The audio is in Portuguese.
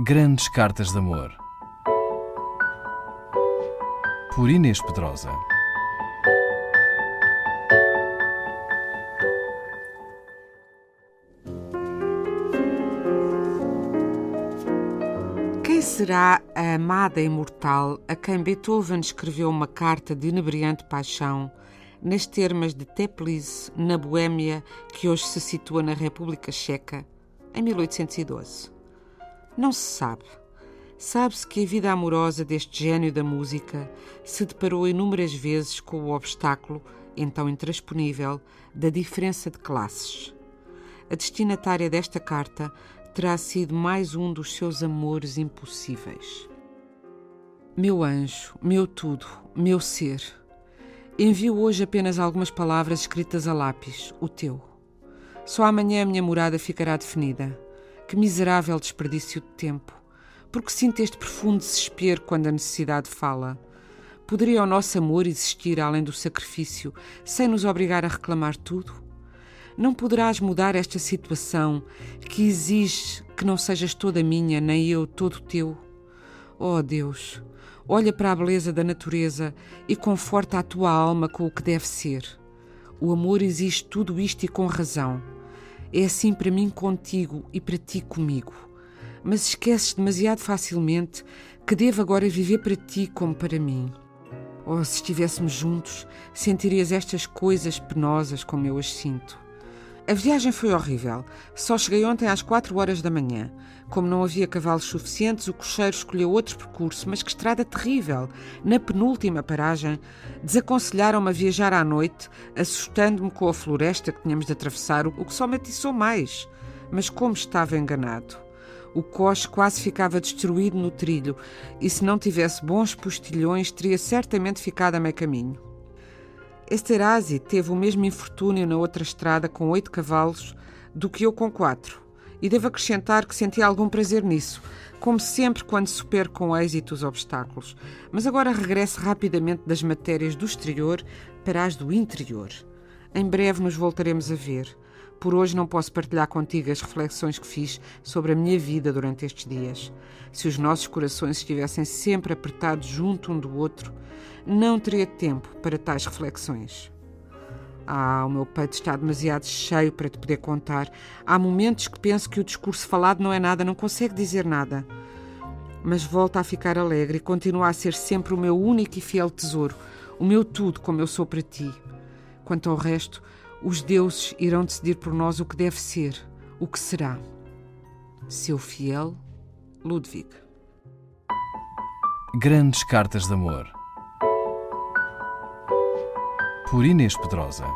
Grandes Cartas de Amor. Por Inês Pedrosa. Quem será a amada imortal a quem Beethoven escreveu uma carta de inebriante paixão, nas termas de Teplice, na Boêmia, que hoje se situa na República Checa, em 1812? Não se sabe. Sabe-se que a vida amorosa deste gênio da música se deparou inúmeras vezes com o obstáculo, então intransponível, da diferença de classes. A destinatária desta carta terá sido mais um dos seus amores impossíveis. Meu anjo, meu tudo, meu ser, envio hoje apenas algumas palavras escritas a lápis, o teu. Só amanhã a minha morada ficará definida. Que miserável desperdício de tempo. Porque sinto este profundo desespero quando a necessidade fala. Poderia o nosso amor existir além do sacrifício, sem nos obrigar a reclamar tudo? Não poderás mudar esta situação que exige que não sejas toda minha, nem eu todo teu? Oh Deus, olha para a beleza da natureza e conforta a tua alma com o que deve ser. O amor exige tudo isto e com razão. É assim para mim contigo e para ti comigo. Mas esqueces demasiado facilmente que devo agora viver para ti como para mim. Oh, se estivéssemos juntos, sentirias estas coisas penosas como eu as sinto. A viagem foi horrível. Só cheguei ontem às quatro horas da manhã. Como não havia cavalos suficientes, o cocheiro escolheu outro percurso, mas que estrada terrível! Na penúltima paragem, desaconselharam-me a viajar à noite, assustando-me com a floresta que tínhamos de atravessar, o que só me atiçou mais. Mas como estava enganado! O coche quase ficava destruído no trilho, e se não tivesse bons postilhões, teria certamente ficado a meio caminho. Esterhazy teve o mesmo infortúnio na outra estrada com oito cavalos do que eu com quatro. E devo acrescentar que senti algum prazer nisso, como sempre quando supero com êxito os obstáculos. Mas agora regresso rapidamente das matérias do exterior para as do interior. Em breve nos voltaremos a ver. Por hoje não posso partilhar contigo as reflexões que fiz sobre a minha vida durante estes dias. Se os nossos corações estivessem sempre apertados junto um do outro, não teria tempo para tais reflexões. Ah, o meu peito está demasiado cheio para te poder contar. Há momentos que penso que o discurso falado não é nada, não consegue dizer nada. Mas volta a ficar alegre e continua a ser sempre o meu único e fiel tesouro, o meu tudo como eu sou para ti. Quanto ao resto, os deuses irão decidir por nós o que deve ser, o que será. Seu fiel Ludwig. Grandes Cartas de Amor. Por Inês Pedrosa.